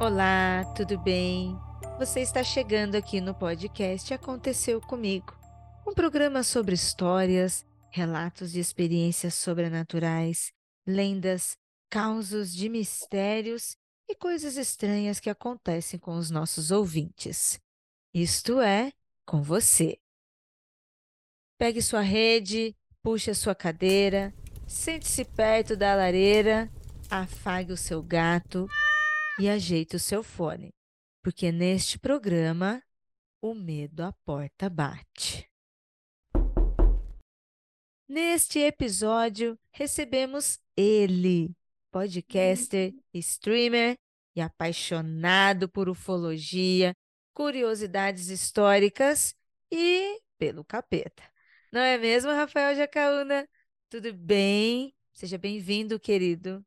Olá, tudo bem? Você está chegando aqui no podcast Aconteceu Comigo, um programa sobre histórias, relatos de experiências sobrenaturais, lendas, causos de mistérios e coisas estranhas que acontecem com os nossos ouvintes. Isto é, com você. Pegue sua rede, puxe a sua cadeira, sente-se perto da lareira, afague o seu gato e ajeite o seu fone, porque neste programa o medo à porta bate. Neste episódio, recebemos ele, podcaster, streamer e apaixonado por ufologia, curiosidades históricas e pelo capeta. Não é mesmo, Rafael Jacaúna? Tudo bem? Seja bem-vindo, querido.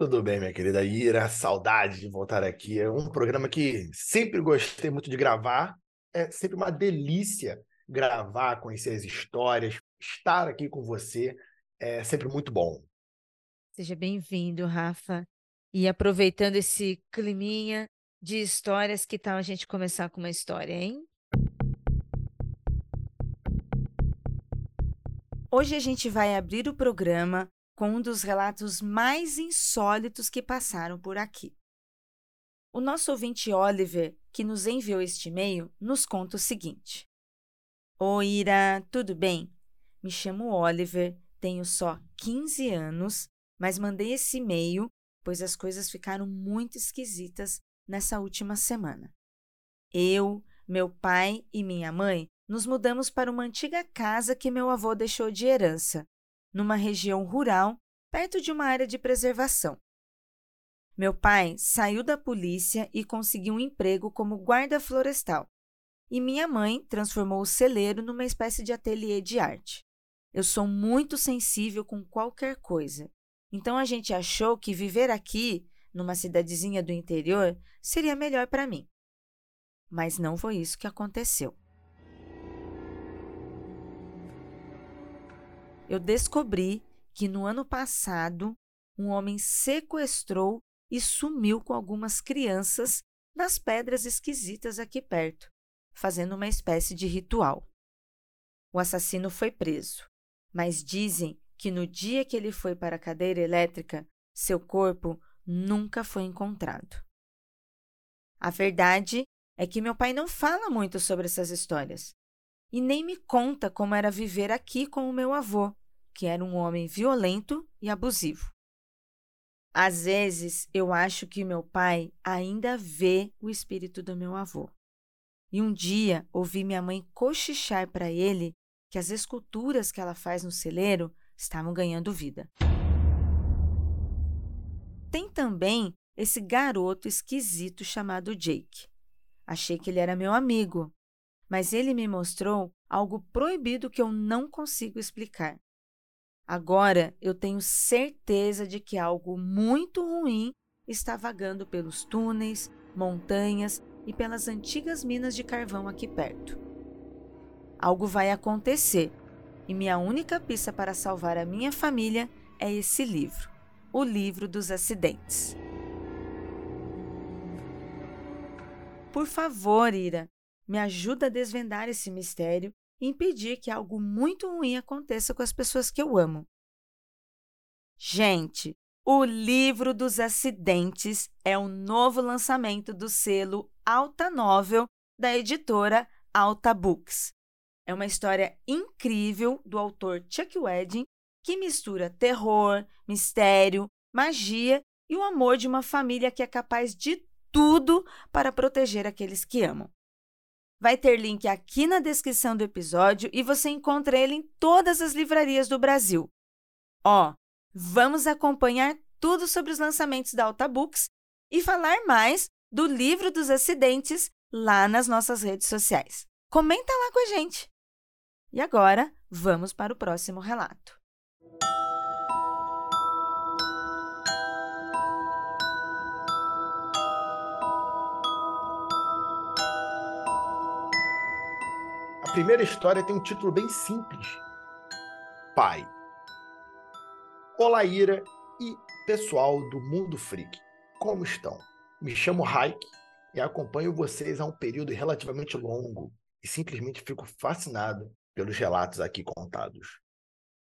Tudo bem, minha querida Ira, saudade de voltar aqui. É um programa que sempre gostei muito de gravar. É sempre uma delícia gravar, conhecer as histórias, estar aqui com você. É sempre muito bom. Seja bem-vindo, Rafa. E aproveitando esse climinha de histórias, que tal a gente começar com uma história, hein? Hoje a gente vai abrir o programa com um dos relatos mais insólitos que passaram por aqui. O nosso ouvinte Oliver, que nos enviou este e-mail, nos conta o seguinte: Oi, Ira, tudo bem? Me chamo Oliver, tenho só 15 anos, mas mandei esse e-mail pois as coisas ficaram muito esquisitas nessa última semana. Eu, meu pai e minha mãe nos mudamos para uma antiga casa que meu avô deixou de herança, numa região rural, perto de uma área de preservação. Meu pai saiu da polícia e conseguiu um emprego como guarda florestal, e minha mãe transformou o celeiro numa espécie de ateliê de arte. Eu sou muito sensível com qualquer coisa, então a gente achou que viver aqui, numa cidadezinha do interior, seria melhor para mim. Mas não foi isso que aconteceu. Eu descobri que no ano passado um homem sequestrou e sumiu com algumas crianças nas pedras esquisitas aqui perto, fazendo uma espécie de ritual. O assassino foi preso, mas dizem que no dia que ele foi para a cadeira elétrica, seu corpo nunca foi encontrado. A verdade é que meu pai não fala muito sobre essas histórias e nem me conta como era viver aqui com o meu avô, que era um homem violento e abusivo. Às vezes, eu acho que meu pai ainda vê o espírito do meu avô. E um dia ouvi minha mãe cochichar para ele que as esculturas que ela faz no celeiro estavam ganhando vida. Tem também esse garoto esquisito chamado Jake. Achei que ele era meu amigo, mas ele me mostrou algo proibido que eu não consigo explicar. Agora eu tenho certeza de que algo muito ruim está vagando pelos túneis, montanhas e pelas antigas minas de carvão aqui perto. Algo vai acontecer e minha única pista para salvar a minha família é esse livro, O Livro dos Acidentes. Por favor, Ira, me ajuda a desvendar esse mistério impedir que algo muito ruim aconteça com as pessoas que eu amo. Gente, o Livro dos Acidentes é o novo lançamento do selo Alta Novel da editora Alta Books. É uma história incrível do autor Chuck Wedding que mistura terror, mistério, magia e o amor de uma família que é capaz de tudo para proteger aqueles que amam. Vai ter link aqui na descrição do episódio e você encontra ele em todas as livrarias do Brasil. Ó, vamos acompanhar tudo sobre os lançamentos da Alta Books e falar mais do livro dos acidentes lá nas nossas redes sociais. Comenta lá com a gente. E agora, vamos para o próximo relato. A primeira história tem um título bem simples: Pai. Olá, Ira e pessoal do Mundo Freak, como estão? Me chamo Raik e acompanho vocês há um período relativamente longo e simplesmente fico fascinado pelos relatos aqui contados.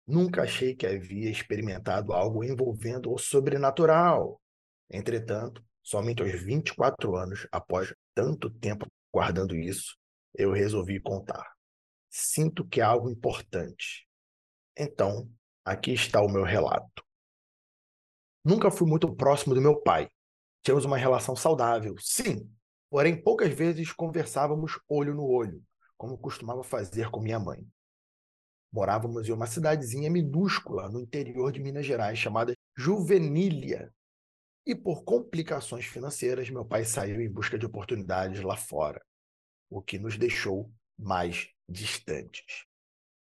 Nunca achei que havia experimentado algo envolvendo o sobrenatural. Entretanto, somente aos 24 anos, após tanto tempo guardando isso, eu resolvi contar. Sinto que é algo importante. Então, aqui está o meu relato. Nunca fui muito próximo do meu pai. Tínhamos uma relação saudável, sim, porém poucas vezes conversávamos olho no olho, como costumava fazer com minha mãe. Morávamos em uma cidadezinha minúscula no interior de Minas Gerais chamada Juvenília. E por complicações financeiras, meu pai saiu em busca de oportunidades lá fora, o que nos deixou mais distantes.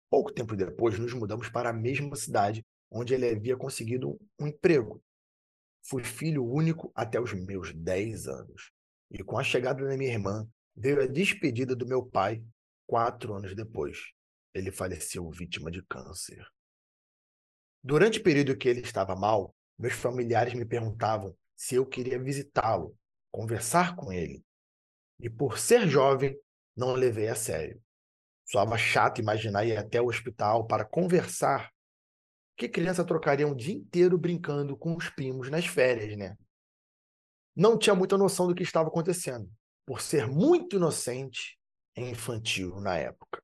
Pouco tempo depois, nos mudamos para a mesma cidade onde ele havia conseguido um emprego. Fui filho único até os meus 10 anos. E com a chegada da minha irmã, veio a despedida do meu pai quatro anos depois ele faleceu vítima de câncer. Durante o período que ele estava mal, meus familiares me perguntavam se eu queria visitá-lo, conversar com ele. E por ser jovem, não levei a sério. Soava chato imaginar ir até o hospital para conversar. Que criança trocaria um dia inteiro brincando com os primos nas férias, né? Não tinha muita noção do que estava acontecendo, por ser muito inocente e infantil na época.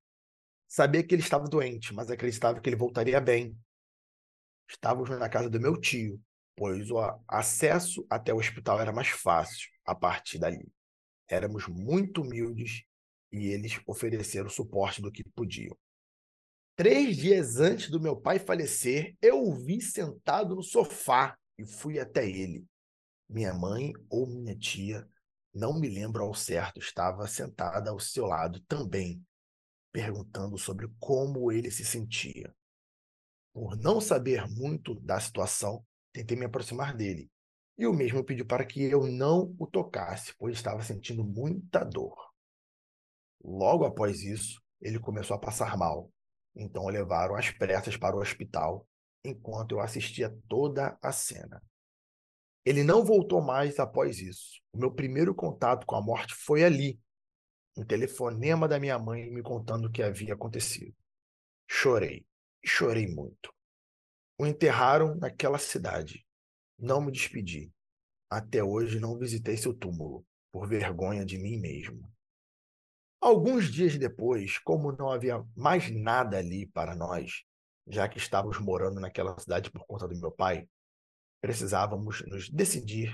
Sabia que ele estava doente, mas acreditava que ele voltaria bem. Estávamos na casa do meu tio, pois o acesso até o hospital era mais fácil a partir dali. Éramos muito humildes e eles ofereceram o suporte do que podiam. Três dias antes do meu pai falecer, eu o vi sentado no sofá e fui até ele. Minha mãe ou minha tia, não me lembro ao certo, estava sentada ao seu lado também, perguntando sobre como ele se sentia. Por não saber muito da situação, tentei me aproximar dele. E o mesmo pediu para que eu não o tocasse, pois estava sentindo muita dor. Logo após isso, ele começou a passar mal. Então o levaram às pressas para o hospital, enquanto eu assistia toda a cena. Ele não voltou mais após isso. O meu primeiro contato com a morte foi ali, um telefonema da minha mãe me contando o que havia acontecido. Chorei, chorei muito. O enterraram naquela cidade. Não me despedi. Até hoje não visitei seu túmulo, por vergonha de mim mesmo. Alguns dias depois, como não havia mais nada ali para nós, já que estávamos morando naquela cidade por conta do meu pai, precisávamos nos decidir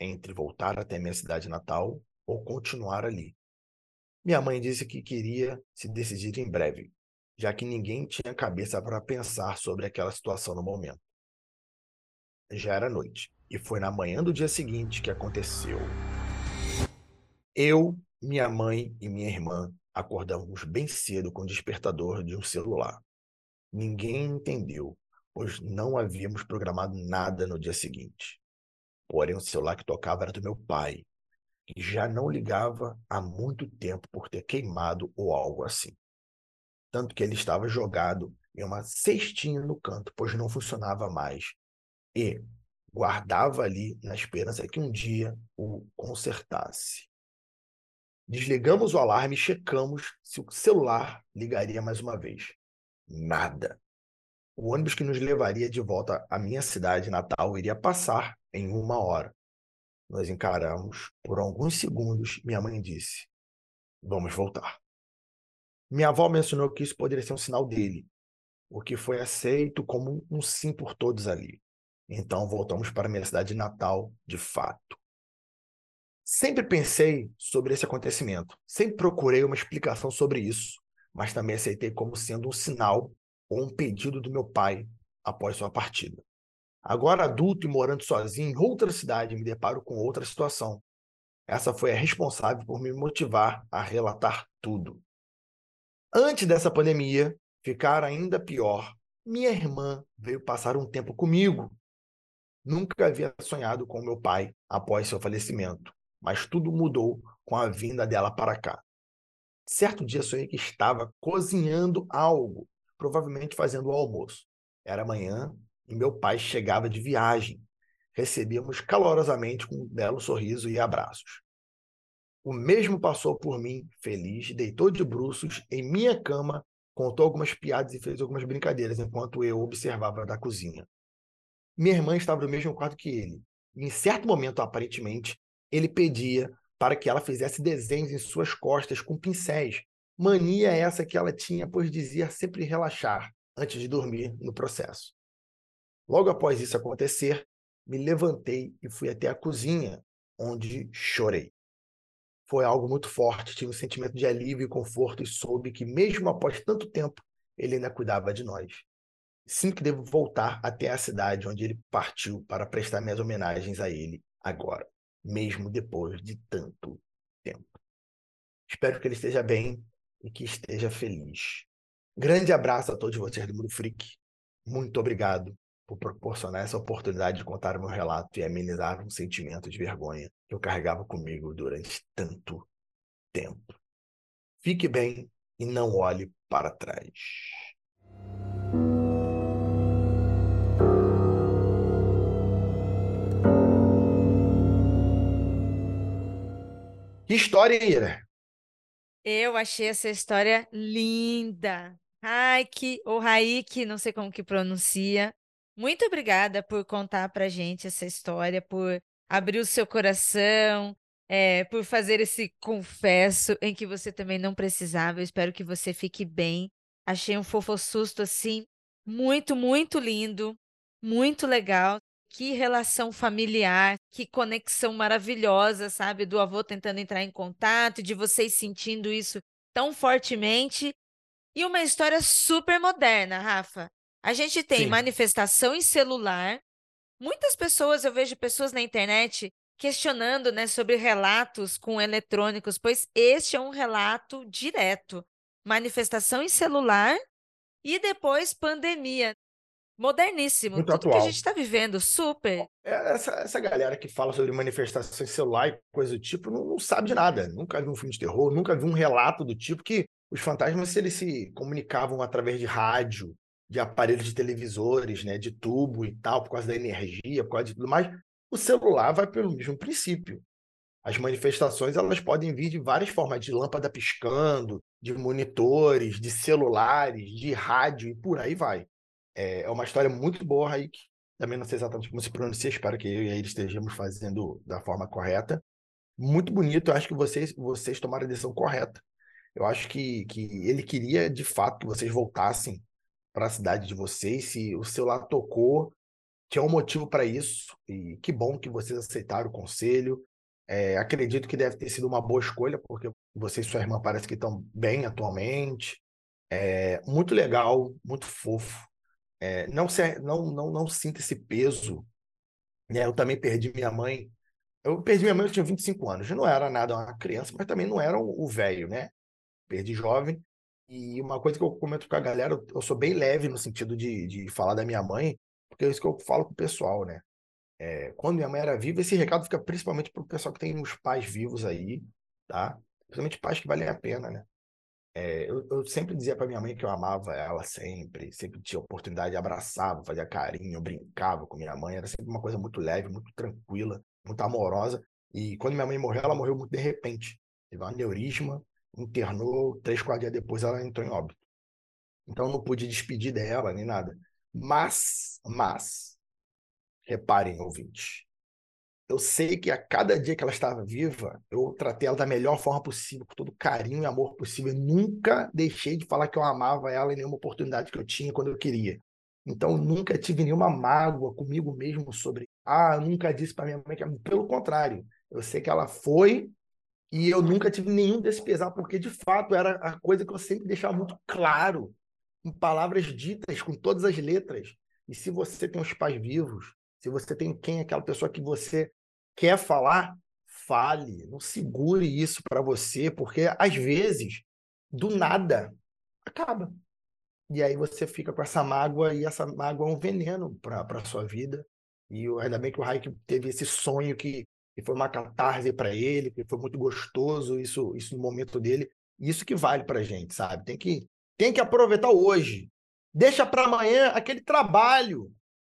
entre voltar até minha cidade natal ou continuar ali. Minha mãe disse que queria se decidir em breve, já que ninguém tinha cabeça para pensar sobre aquela situação no momento. Já era noite, e foi na manhã do dia seguinte que aconteceu. Eu, minha mãe e minha irmã acordamos bem cedo com o despertador de um celular. Ninguém entendeu, pois não havíamos programado nada no dia seguinte. Porém, o celular que tocava era do meu pai, que já não ligava há muito tempo por ter queimado ou algo assim. Tanto que ele estava jogado em uma cestinha no canto, pois não funcionava mais. E guardava ali na esperança que um dia o consertasse. Desligamos o alarme e checamos se o celular ligaria mais uma vez. Nada. O ônibus que nos levaria de volta à minha cidade natal iria passar em uma hora. Nós encaramos por alguns segundos. Minha mãe disse: Vamos voltar. Minha avó mencionou que isso poderia ser um sinal dele, o que foi aceito como um sim por todos ali. Então voltamos para minha cidade natal, de fato. Sempre pensei sobre esse acontecimento, sempre procurei uma explicação sobre isso, mas também aceitei como sendo um sinal ou um pedido do meu pai após sua partida. Agora adulto e morando sozinho em outra cidade, me deparo com outra situação. Essa foi a responsável por me motivar a relatar tudo. Antes dessa pandemia ficar ainda pior, minha irmã veio passar um tempo comigo. Nunca havia sonhado com meu pai após seu falecimento, mas tudo mudou com a vinda dela para cá. Certo dia sonhei que estava cozinhando algo, provavelmente fazendo o almoço. Era manhã e meu pai chegava de viagem. recebemos calorosamente com um belo sorriso e abraços. O mesmo passou por mim, feliz, deitou de bruços em minha cama, contou algumas piadas e fez algumas brincadeiras enquanto eu observava da cozinha. Minha irmã estava no mesmo quarto que ele, e em certo momento, aparentemente, ele pedia para que ela fizesse desenhos em suas costas com pincéis. Mania essa que ela tinha, pois dizia sempre relaxar antes de dormir no processo. Logo após isso acontecer, me levantei e fui até a cozinha, onde chorei. Foi algo muito forte, tive um sentimento de alívio e conforto e soube que, mesmo após tanto tempo, ele ainda cuidava de nós. Sinto que devo voltar até a cidade onde ele partiu para prestar minhas homenagens a ele agora, mesmo depois de tanto tempo. Espero que ele esteja bem e que esteja feliz. Grande abraço a todos vocês do Mundo Freak. Muito obrigado por proporcionar essa oportunidade de contar o meu relato e amenizar um sentimento de vergonha que eu carregava comigo durante tanto tempo. Fique bem e não olhe para trás. Que história, Ira? Eu achei essa história linda. Raik, ou Raik, não sei como que pronuncia. Muito obrigada por contar pra gente essa história, por abrir o seu coração, é, por fazer esse confesso em que você também não precisava. Eu espero que você fique bem. Achei um fofo susto assim, muito, muito lindo, muito legal. Que relação familiar, que conexão maravilhosa, sabe? Do avô tentando entrar em contato, de vocês sentindo isso tão fortemente. E uma história super moderna, Rafa. A gente tem Sim. manifestação em celular. Muitas pessoas, eu vejo pessoas na internet questionando né, sobre relatos com eletrônicos, pois este é um relato direto. Manifestação em celular e depois pandemia. Moderníssimo. Muito Tudo atual. que a gente está vivendo, super. É, essa, essa galera que fala sobre manifestação em celular e coisa do tipo não, não sabe de nada. Nunca viu um filme de terror, nunca viu um relato do tipo que os fantasmas, se eles se comunicavam através de rádio, de aparelhos de televisores, né, de tubo e tal, por causa da energia, por causa de tudo mais, o celular vai pelo mesmo princípio. As manifestações elas podem vir de várias formas, de lâmpada piscando, de monitores, de celulares, de rádio e por aí vai. É, é uma história muito boa, Raik. Também não sei exatamente como se pronuncia, espero que eu e ele estejamos fazendo da forma correta. Muito bonito, eu acho que vocês, vocês tomaram a decisão correta. Eu acho que, que ele queria, de fato, que vocês voltassem para a cidade de vocês, se o celular tocou, tinha um motivo para isso, e que bom que vocês aceitaram o conselho. É, acredito que deve ter sido uma boa escolha, porque você e sua irmã parece que estão bem atualmente. É, muito legal, muito fofo. É, não, se, não, não, não sinta esse peso. Né? Eu também perdi minha mãe. Eu perdi minha mãe, eu tinha 25 anos. Eu não era nada uma criança, mas também não era o velho, né? Perdi jovem. E uma coisa que eu comento com a galera, eu sou bem leve no sentido de, de falar da minha mãe, porque é isso que eu falo pro pessoal, né? É, quando minha mãe era viva, esse recado fica principalmente pro pessoal que tem uns pais vivos aí, tá? Principalmente pais que valem a pena, né? É, eu, eu, sempre dizia para minha mãe que eu amava ela sempre, sempre tinha oportunidade, abraçava, fazia carinho, brincava com minha mãe, era sempre uma coisa muito leve, muito tranquila, muito amorosa. E quando minha mãe morreu, ela morreu muito de repente. Teve um aneurisma, internou, três, quatro dias depois ela entrou em óbito. Então não pude despedir dela nem nada. Mas, mas, reparem, ouvintes, eu sei que a cada dia que ela estava viva, eu tratei ela da melhor forma possível, com todo carinho e amor possível. Eu nunca deixei de falar que eu amava ela em nenhuma oportunidade que eu tinha quando eu queria. Então, nunca tive nenhuma mágoa comigo mesmo sobre. Ah, eu nunca disse para minha mãe que. Pelo contrário, eu sei que ela foi e eu nunca tive nenhum desse pesar, porque de fato era a coisa que eu sempre deixava muito claro, em palavras ditas, com todas as letras. E se você tem os pais vivos, se você tem quem é aquela pessoa que você quer falar, fale, não segure isso para você, porque às vezes, do nada, acaba. E aí você fica com essa mágoa, e essa mágoa é um veneno para a sua vida. E ainda bem que o Raik teve esse sonho que que foi uma catarse para ele, que foi muito gostoso isso, isso no momento dele. Isso que vale para gente, sabe? Tem que, tem que aproveitar hoje. Deixa para amanhã aquele trabalho.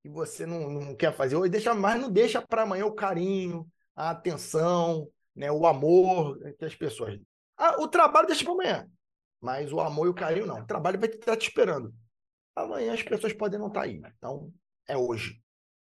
E você não, não quer fazer, ou deixa, mas não deixa para amanhã o carinho, a atenção, né, o amor que as pessoas. Ah, o trabalho deixa para amanhã, mas o amor e o carinho não. O trabalho vai estar te esperando. Amanhã as pessoas podem não estar tá aí. Então, é hoje.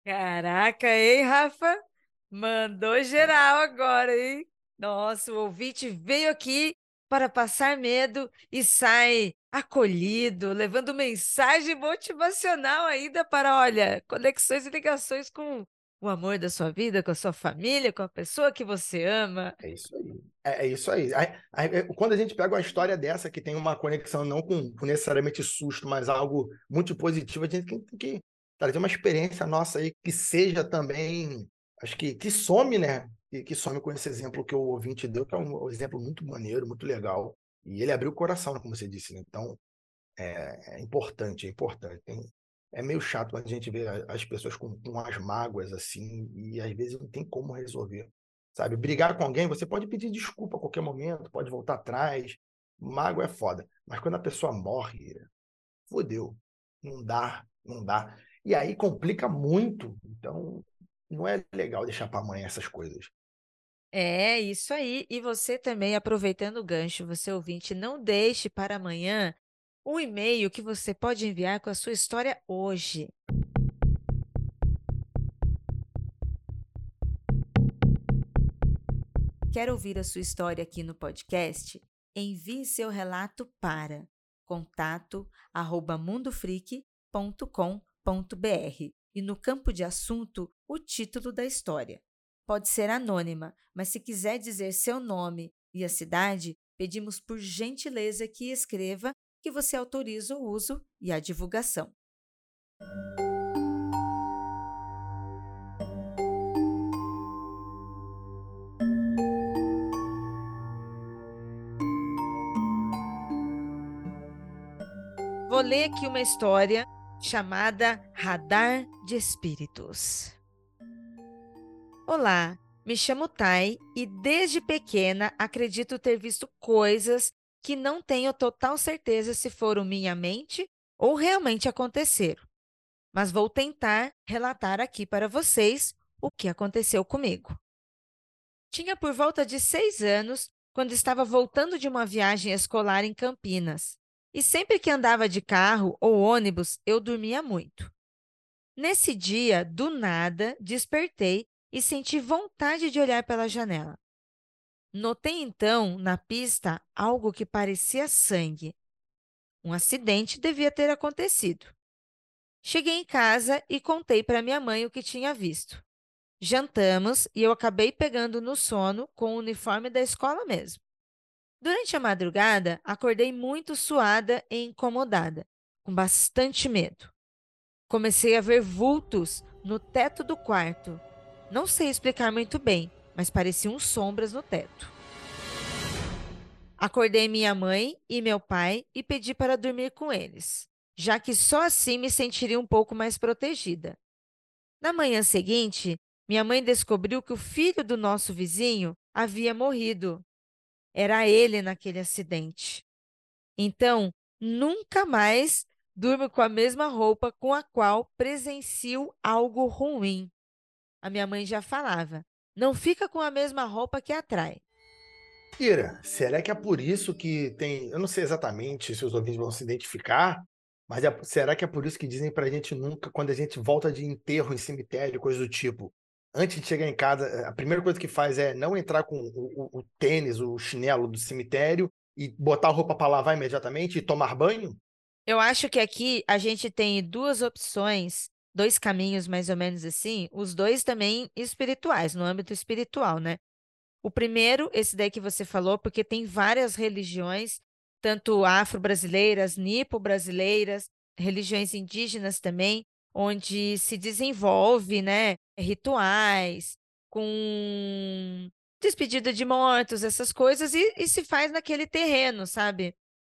Caraca, hein, Rafa? Mandou geral agora, hein? Nossa, o ouvinte veio aqui para passar medo e sai acolhido, levando mensagem motivacional ainda para, olha, conexões e ligações com o amor da sua vida, com a sua família, com a pessoa que você ama. É isso aí. É, é isso aí. É, quando a gente pega uma história dessa que tem uma conexão não com, com necessariamente susto, mas algo muito positivo, a gente tem que trazer uma experiência nossa aí que seja também, acho que, que some, né? Que, que some com esse exemplo que o ouvinte deu, que é um, um exemplo muito maneiro, muito legal. E ele abriu o coração, como você disse, né? Então, é, é, importante, é importante. Tem, é meio chato quando a gente vê as pessoas com, com as mágoas assim, e às vezes não tem como resolver. Sabe? Brigar com alguém, você pode pedir desculpa a qualquer momento, pode voltar atrás. Mágoa é foda. Mas quando a pessoa morre, fodeu. Não dá, não dá. E aí complica muito. Então, não é legal deixar para amanhã essas coisas. É, isso aí. E você também, aproveitando o gancho, você ouvinte, não deixe para amanhã o e-mail que você pode enviar com a sua história hoje. Quer ouvir a sua história aqui no podcast? Envie seu relato para contato@mundofreak.com.br e no campo de assunto o título da história. Pode ser anônima, mas se quiser dizer seu nome e a cidade, pedimos por gentileza que escreva que você autoriza o uso e a divulgação. Vou ler aqui uma história chamada Radar de Espíritos. Olá, me chamo Tai e desde pequena acredito ter visto coisas que não tenho total certeza se foram minha mente ou realmente aconteceram. Mas vou tentar relatar aqui para vocês o que aconteceu comigo. Tinha por volta de seis anos quando estava voltando de uma viagem escolar em Campinas. E sempre que andava de carro ou ônibus, eu dormia muito. Nesse dia, do nada, despertei e senti vontade de olhar pela janela. Notei então na pista algo que parecia sangue. Um acidente devia ter acontecido. Cheguei em casa e contei para minha mãe o que tinha visto. Jantamos e eu acabei pegando no sono com o uniforme da escola mesmo. Durante a madrugada, acordei muito suada e incomodada, com bastante medo. Comecei a ver vultos no teto do quarto não sei explicar muito bem, mas pareciam sombras no teto. Acordei minha mãe e meu pai e pedi para dormir com eles, já que só assim me sentiria um pouco mais protegida. Na manhã seguinte, minha mãe descobriu que o filho do nosso vizinho havia morrido. Era ele naquele acidente. Então, nunca mais durmo com a mesma roupa com a qual presencio algo ruim a minha mãe já falava: não fica com a mesma roupa que atrai. Ira, será que é por isso que tem. Eu não sei exatamente se os ouvintes vão se identificar, mas é... será que é por isso que dizem pra gente nunca, quando a gente volta de enterro em cemitério, coisa do tipo, antes de chegar em casa, a primeira coisa que faz é não entrar com o, o, o tênis, o chinelo do cemitério e botar a roupa para lavar imediatamente e tomar banho? Eu acho que aqui a gente tem duas opções dois caminhos mais ou menos assim, os dois também espirituais, no âmbito espiritual, né? O primeiro, esse daí que você falou, porque tem várias religiões, tanto afro-brasileiras, nipo-brasileiras, religiões indígenas também, onde se desenvolve, né, rituais com despedida de mortos, essas coisas, e, e se faz naquele terreno, sabe?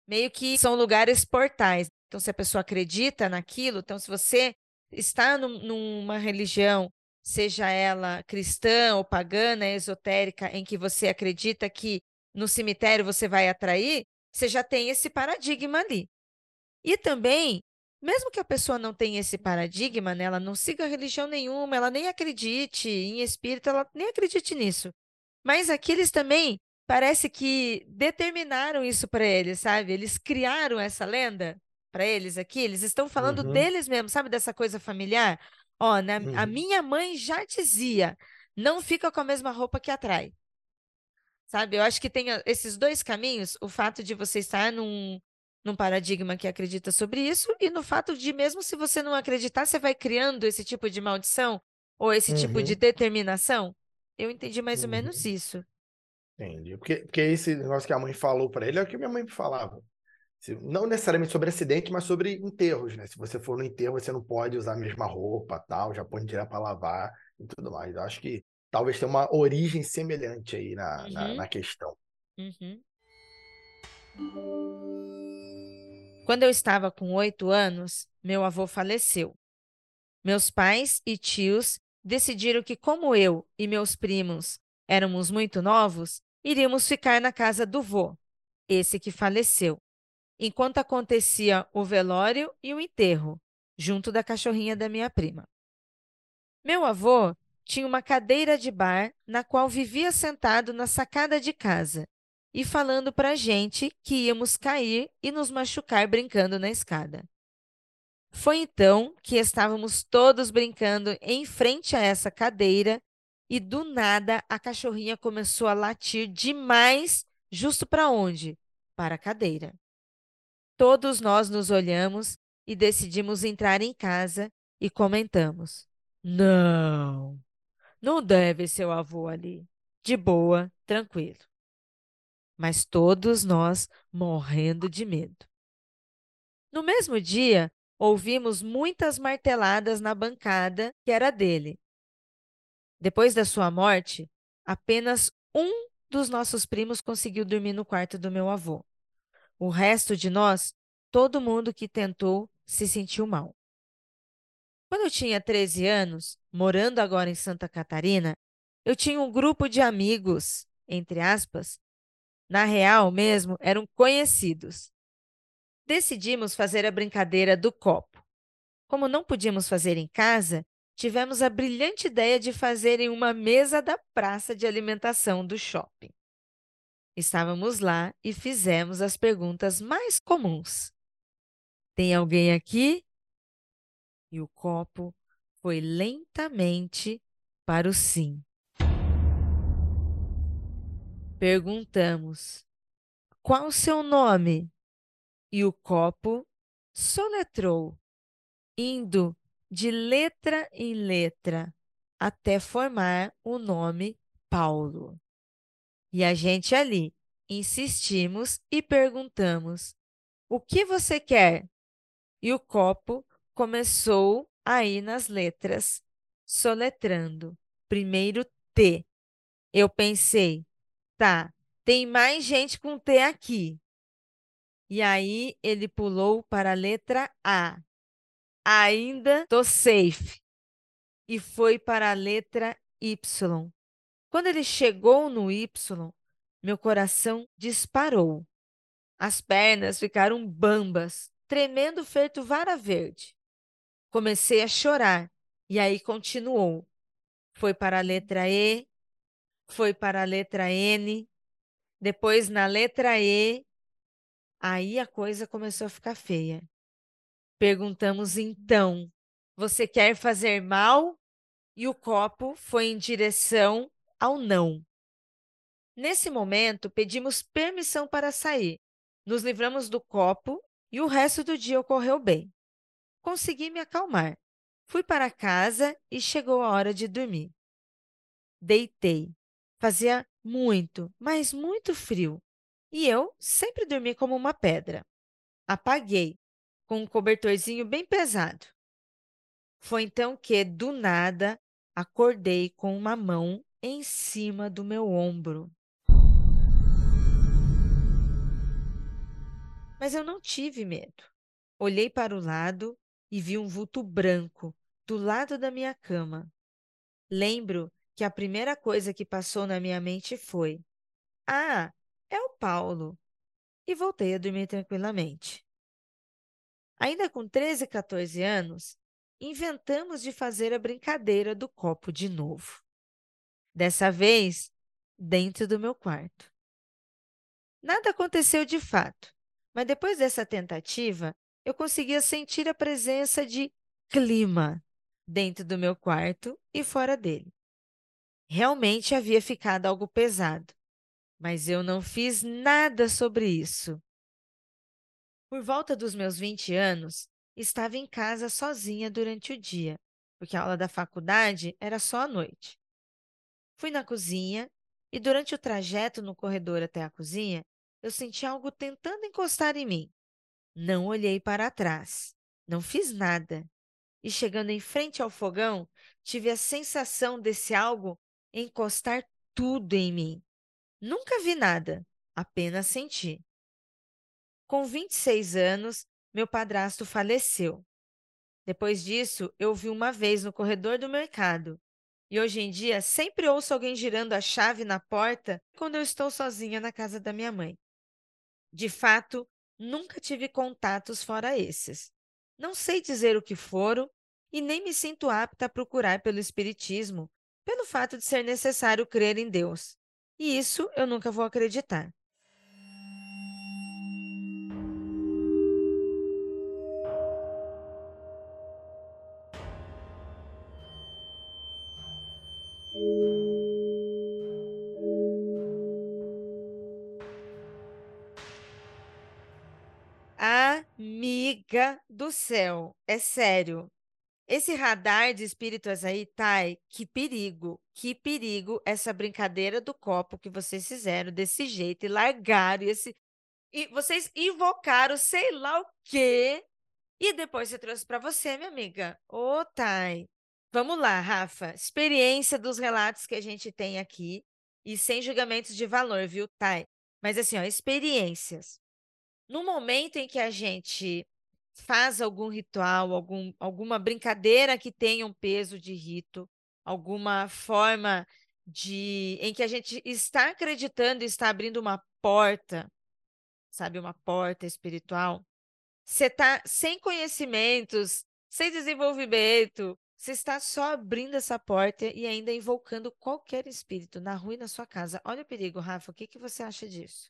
Meio que são lugares portais. Então, se a pessoa acredita naquilo, então, se você está numa religião, seja ela cristã ou pagana, esotérica, em que você acredita que no cemitério você vai atrair, você já tem esse paradigma ali. E também mesmo que a pessoa não tenha esse paradigma, né, ela não siga religião nenhuma, ela nem acredite em espírito, ela nem acredite nisso. Mas aqui eles também parece que determinaram isso para eles, sabe? Eles criaram essa lenda para eles aqui, eles estão falando Uhum, deles mesmo, sabe dessa coisa familiar? Ó, na- a uhum, minha mãe já dizia, não fica com a mesma roupa que atrai. Sabe? Eu acho que tem a- esses dois caminhos, o fato de você estar num, num paradigma que acredita sobre isso, e no fato de, mesmo se você não acreditar, você vai criando esse tipo de maldição ou esse tipo de uhum, determinação. Eu entendi mais ou menos uhum. isso. Entendi. Porque, porque esse negócio que a mãe falou para ele é o que minha mãe falava. Não necessariamente sobre acidente, mas sobre enterros, né? Se você for no enterro, você não pode usar a mesma roupa, tal, já pode tirar para lavar e tudo mais. Eu acho que talvez tenha uma origem semelhante aí na, na, Uhum, na questão. uhum. Quando eu estava com oito anos, meu avô faleceu. Meus pais e tios decidiram que, como eu e meus primos éramos muito novos, iríamos ficar na casa do vô, esse que faleceu, enquanto acontecia o velório e o enterro, junto da cachorrinha da minha prima. Meu avô tinha uma cadeira de bar na qual vivia sentado na sacada de casa e falando para a gente que íamos cair e nos machucar brincando na escada. Foi então que estávamos todos brincando em frente a essa cadeira e do nada a cachorrinha começou a latir demais, justo para onde? Para a cadeira. Todos nós nos olhamos e decidimos entrar em casa e comentamos: Não, não deve ser o avô ali. De boa, tranquilo. Mas todos nós morrendo de medo. No mesmo dia, ouvimos muitas marteladas na bancada que era dele. Depois da sua morte, apenas um dos nossos primos conseguiu dormir no quarto do meu avô. O resto de nós, todo mundo que tentou, se sentiu mal. Quando eu tinha 13 anos, morando agora em Santa Catarina, eu tinha um grupo de amigos, entre aspas, na real mesmo, eram conhecidos. Decidimos fazer a brincadeira do copo. Como não podíamos fazer em casa, tivemos a brilhante ideia de fazer em uma mesa da praça de alimentação do shopping. Estávamos lá e fizemos as perguntas mais comuns. Tem alguém aqui? E o copo foi lentamente para o sim. Perguntamos: Qual o seu nome? E o copo soletrou, indo de letra em letra até formar o nome Paulo. E a gente ali insistimos e perguntamos: O que você quer? E o copo começou a ir nas letras, soletrando. Primeiro T. Eu pensei, tá, tem mais gente com T aqui. E aí ele pulou para a letra A. Ainda tô safe. E foi para a letra Y. Quando ele chegou no Y, meu coração disparou. As pernas ficaram bambas, tremendo feito vara verde. Comecei a chorar e aí continuou. Foi para a letra E, foi para a letra N, depois na letra E. Aí a coisa começou a ficar feia. Perguntamos então: Você quer fazer mal? E o copo foi em direção ao não. Nesse momento, pedimos permissão para sair. Nos livramos do copo e o resto do dia ocorreu bem. Consegui me acalmar. Fui para casa e chegou a hora de dormir. Deitei. Fazia muito, mas muito frio. E eu sempre dormi como uma pedra. Apaguei, com um cobertorzinho bem pesado. Foi então que, do nada, acordei com uma mão em cima do meu ombro. Mas eu não tive medo. Olhei para o lado e vi um vulto branco do lado da minha cama. Lembro que a primeira coisa que passou na minha mente foi: Ah, é o Paulo. E voltei a dormir tranquilamente. Ainda com 13, 14 anos, inventamos de fazer a brincadeira do copo de novo. Dessa vez, dentro do meu quarto. Nada aconteceu de fato, mas depois dessa tentativa, eu conseguia sentir a presença de clima dentro do meu quarto e fora dele. Realmente havia ficado algo pesado, mas eu não fiz nada sobre isso. Por volta dos meus 20 anos, estava em casa sozinha durante o dia, porque a aula da faculdade era só à noite. Fui na cozinha e, durante o trajeto no corredor até a cozinha, eu senti algo tentando encostar em mim. Não olhei para trás, não fiz nada. E chegando em frente ao fogão, tive a sensação desse algo encostar tudo em mim. Nunca vi nada, apenas senti. Com 26 anos, meu padrasto faleceu. Depois disso, eu vi uma vez no corredor do mercado. E hoje em dia, sempre ouço alguém girando a chave na porta quando eu estou sozinha na casa da minha mãe. De fato, nunca tive contatos fora esses. Não sei dizer o que foram e nem me sinto apta a procurar pelo Espiritismo, pelo fato de ser necessário crer em Deus. E isso eu nunca vou acreditar. Amiga do céu, é sério. Esse radar de espíritos aí, Thay, que perigo, que perigo essa brincadeira do copo que vocês fizeram desse jeito e largaram esse e vocês invocaram sei lá o quê e depois você trouxe para você, minha amiga. Ô, oh. Vamos lá, Rafa. Experiência dos relatos que a gente tem aqui e sem julgamentos de valor, viu, Thay? Mas assim, ó, experiências. No momento em que a gente faz algum ritual, algum, alguma brincadeira que tenha um peso de rito, alguma forma de em que a gente está acreditando e está abrindo uma porta, sabe, uma porta espiritual, você está sem conhecimentos, sem desenvolvimento, você está só abrindo essa porta e ainda invocando qualquer espírito na rua e na sua casa. Olha o perigo, Rafa. O que, que você acha disso?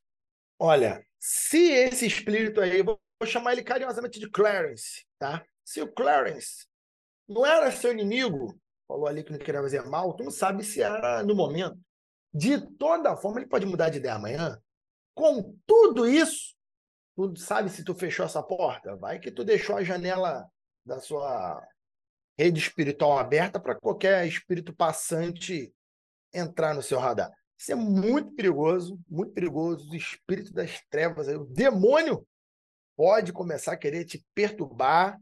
Olha, se esse espírito aí, vou chamar ele carinhosamente de Clarence, tá? Se o Clarence não era seu inimigo, falou ali que não queria fazer mal, tu não sabe se era no momento. De toda forma, ele pode mudar de ideia amanhã. Com tudo isso, tu sabe se tu fechou essa porta? Vai que tu deixou a janela da sua rede espiritual aberta para qualquer espírito passante entrar no seu radar. Isso é muito perigoso, muito perigoso. O espírito das trevas, o demônio, pode começar a querer te perturbar,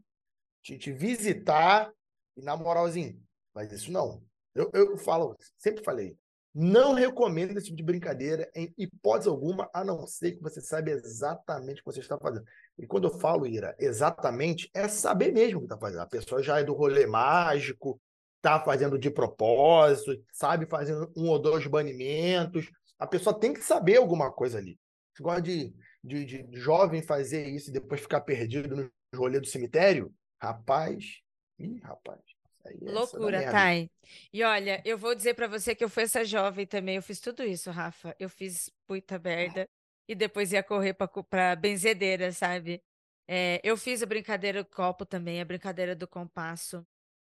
te, te visitar, e na moralzinho, mas isso não. Eu, eu falo, sempre falei, não recomendo esse tipo de brincadeira em hipótese alguma, a não ser que você saiba exatamente o que você está fazendo. E quando eu falo, Ira, exatamente, é saber mesmo o que está fazendo. A pessoa já é do rolê mágico, está fazendo de propósito, sabe fazendo um ou dois banimentos. A pessoa tem que saber alguma coisa ali. Você gosta de, de, de jovem fazer isso e depois ficar perdido no rolê do cemitério? Rapaz, ih, rapaz. É Loucura, Thay. E olha, eu vou dizer para você que eu fui essa jovem também. Eu fiz tudo isso, Rafa. Eu fiz puita merda e depois ia correr para benzedeira, sabe? É, eu fiz a brincadeira do copo também, a brincadeira do compasso.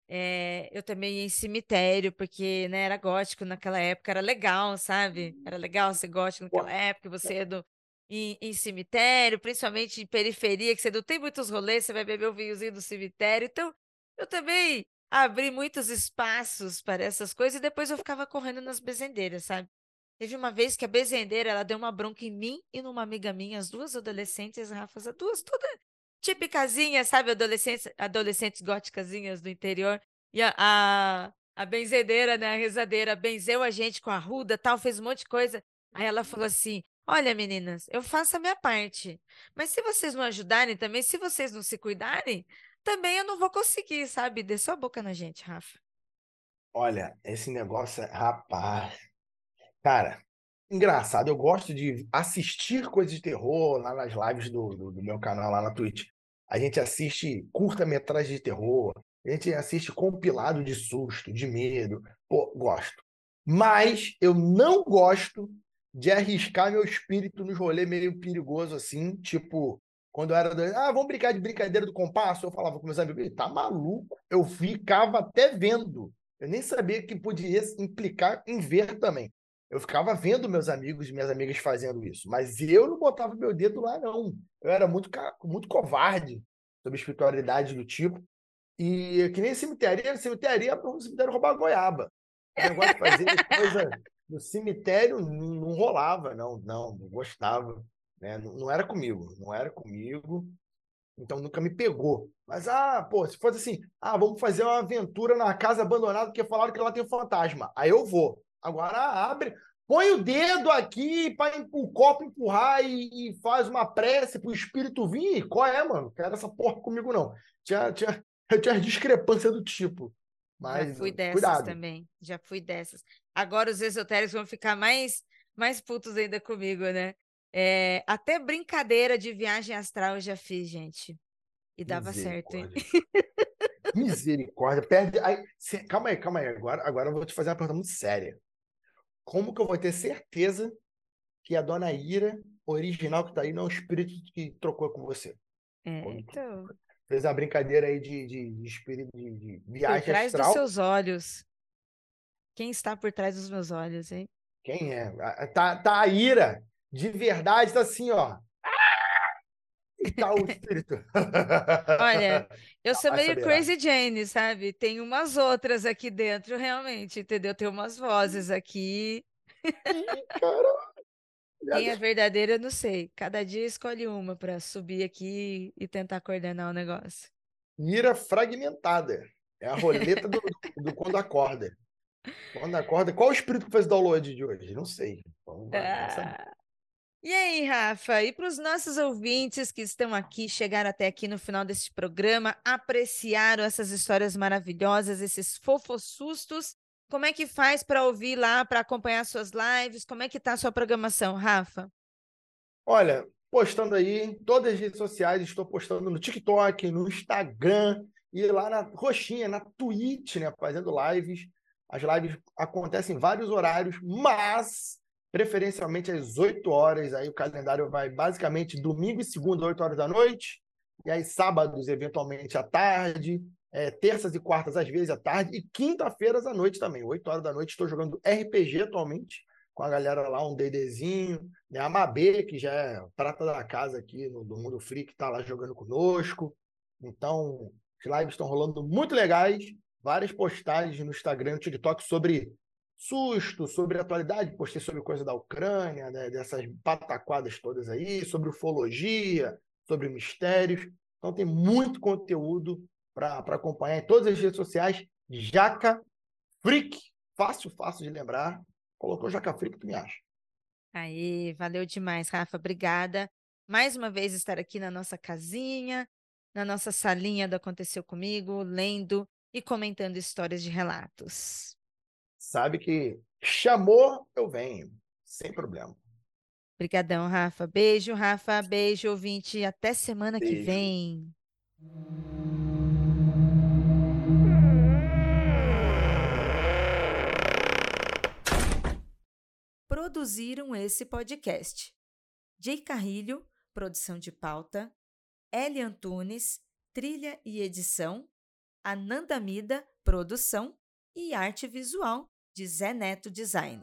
É, eu também ia em cemitério, porque né, era gótico naquela época, era legal, sabe? Era legal ser gótico naquela época, você ia do, em, em, cemitério, principalmente em periferia, que você não tem muitos rolês, você vai beber o vinhozinho do cemitério. Então, eu também abri muitos espaços para essas coisas e depois eu ficava correndo nas bezendeiras, sabe? Teve uma vez que a bezendeira, ela deu uma bronca em mim e numa amiga minha, as duas adolescentes, Rafa, as duas todas tipicazinha, sabe? Adolescentes, adolescentes góticazinhas do interior. E a, a, a benzedeira, né? A rezadeira, benzeu a gente com a ruda, tal, fez um monte de coisa. Aí ela falou assim: Olha, meninas, eu faço a minha parte. Mas se vocês não ajudarem também, se vocês não se cuidarem, também eu não vou conseguir, sabe? Dê sua boca na gente, Rafa. Olha, esse negócio, é, rapaz. Cara, engraçado. Eu gosto de assistir coisas de terror lá nas lives do, do, do meu canal, lá na Twitch. a gente assiste curta-metragem de terror, a gente assiste compilado de susto, de medo. Pô, gosto. Mas eu não gosto de arriscar meu espírito nos rolês meio perigoso assim, tipo, quando eu era do... ah, vamos brincar de brincadeira do compasso, eu falava com meus amigos, tá maluco? Eu ficava até vendo. Eu nem sabia que podia implicar em ver também. Eu ficava vendo meus amigos e minhas amigas fazendo isso, mas eu não botava meu dedo lá, não. Eu era muito, muito covarde sobre espiritualidade do tipo. E que nem cemitério, cemitério ia o cemitério roubar goiaba. O negócio de fazer coisa no cemitério não rolava, não, não, não gostava. Né? Não, não era comigo, não era comigo. Então nunca me pegou. Mas, ah, pô, se fosse assim, ah, vamos fazer uma aventura na casa abandonada porque falaram que lá tem um fantasma. Aí eu vou. Agora abre, põe o dedo aqui para o copo empurrar e, e, faz uma prece para o espírito vir. Qual é, mano? Quero essa porra comigo, não. Tinha, tinha, eu tinha discrepância do tipo. Mas, Já fui dessas cuidado. também. Já fui dessas. Agora os esotéricos vão ficar mais, mais putos ainda comigo, né? É, até brincadeira de viagem astral eu já fiz, gente. E dava certo, hein? Misericórdia. Perde. Aí, cê, calma aí, calma aí. Agora, agora eu vou te fazer uma pergunta muito séria. Como que eu vou ter certeza que a dona Ira, original que tá aí, não é o espírito que trocou com você? É, então... Fez a brincadeira aí de, de, de espírito de, de viagem Por trás astral. dos seus olhos. Quem está por trás dos meus olhos, hein? Quem é? Tá, tá a Ira, de verdade, tá assim, ó. E tá o espírito. Olha, eu sou meio crazy Jane, sabe? Tem umas outras aqui dentro, realmente, entendeu? Tem umas vozes aqui. Caramba. Quem é verdadeira, eu não sei. Cada dia escolhe uma para subir aqui e tentar coordenar o negócio. Mira fragmentada. É a roleta do, do, quando acorda. Quando acorda. Qual o espírito que fez o download de hoje? Não sei. Vamos, ah. E aí, Rafa? E para os nossos ouvintes que estão aqui, chegaram até aqui no final deste programa, apreciaram essas histórias maravilhosas, esses fofos sustos, como é que faz para ouvir lá, para acompanhar suas lives? Como é que está a sua programação, Rafa? Olha, postando aí em todas as redes sociais, estou postando no TikTok, no Instagram e lá na roxinha, na Twitch, né, fazendo lives. As lives acontecem em vários horários, mas preferencialmente às 8 horas. Aí o calendário vai basicamente domingo e segunda, 8 horas da noite, e aí sábados, eventualmente, à tarde, é, terças e quartas, às vezes, à tarde, e quinta-feiras à noite também. 8 horas da noite, estou jogando RPG atualmente, com a galera lá, um DDzinho, né? a Mabê, que já é prata da casa aqui no, do Mundo Free, que está lá jogando conosco. Então, as lives estão rolando muito legais, várias postagens no Instagram, no TikTok sobre susto, sobre atualidade, postei sobre coisa da Ucrânia, né? dessas pataquadas todas aí, sobre ufologia, sobre mistérios. Então tem muito conteúdo para acompanhar em todas as redes sociais. Jaca Freak, fácil, fácil de lembrar. Colocou Jaca Freak, tu me acha. Aí, valeu demais, Rafa. Obrigada. Mais uma vez estar aqui na nossa casinha, na nossa salinha do Aconteceu Comigo, lendo e comentando histórias de relatos. Sabe que chamou, eu venho, sem problema. Obrigadão, Rafa. Beijo, Rafa. Beijo, ouvinte. Até semana Beijo. que vem. produziram esse podcast. Jay Carrilho, produção de pauta, Eli Antunes, trilha e edição, Ananda Mida, produção e arte visual de Zé Neto Design.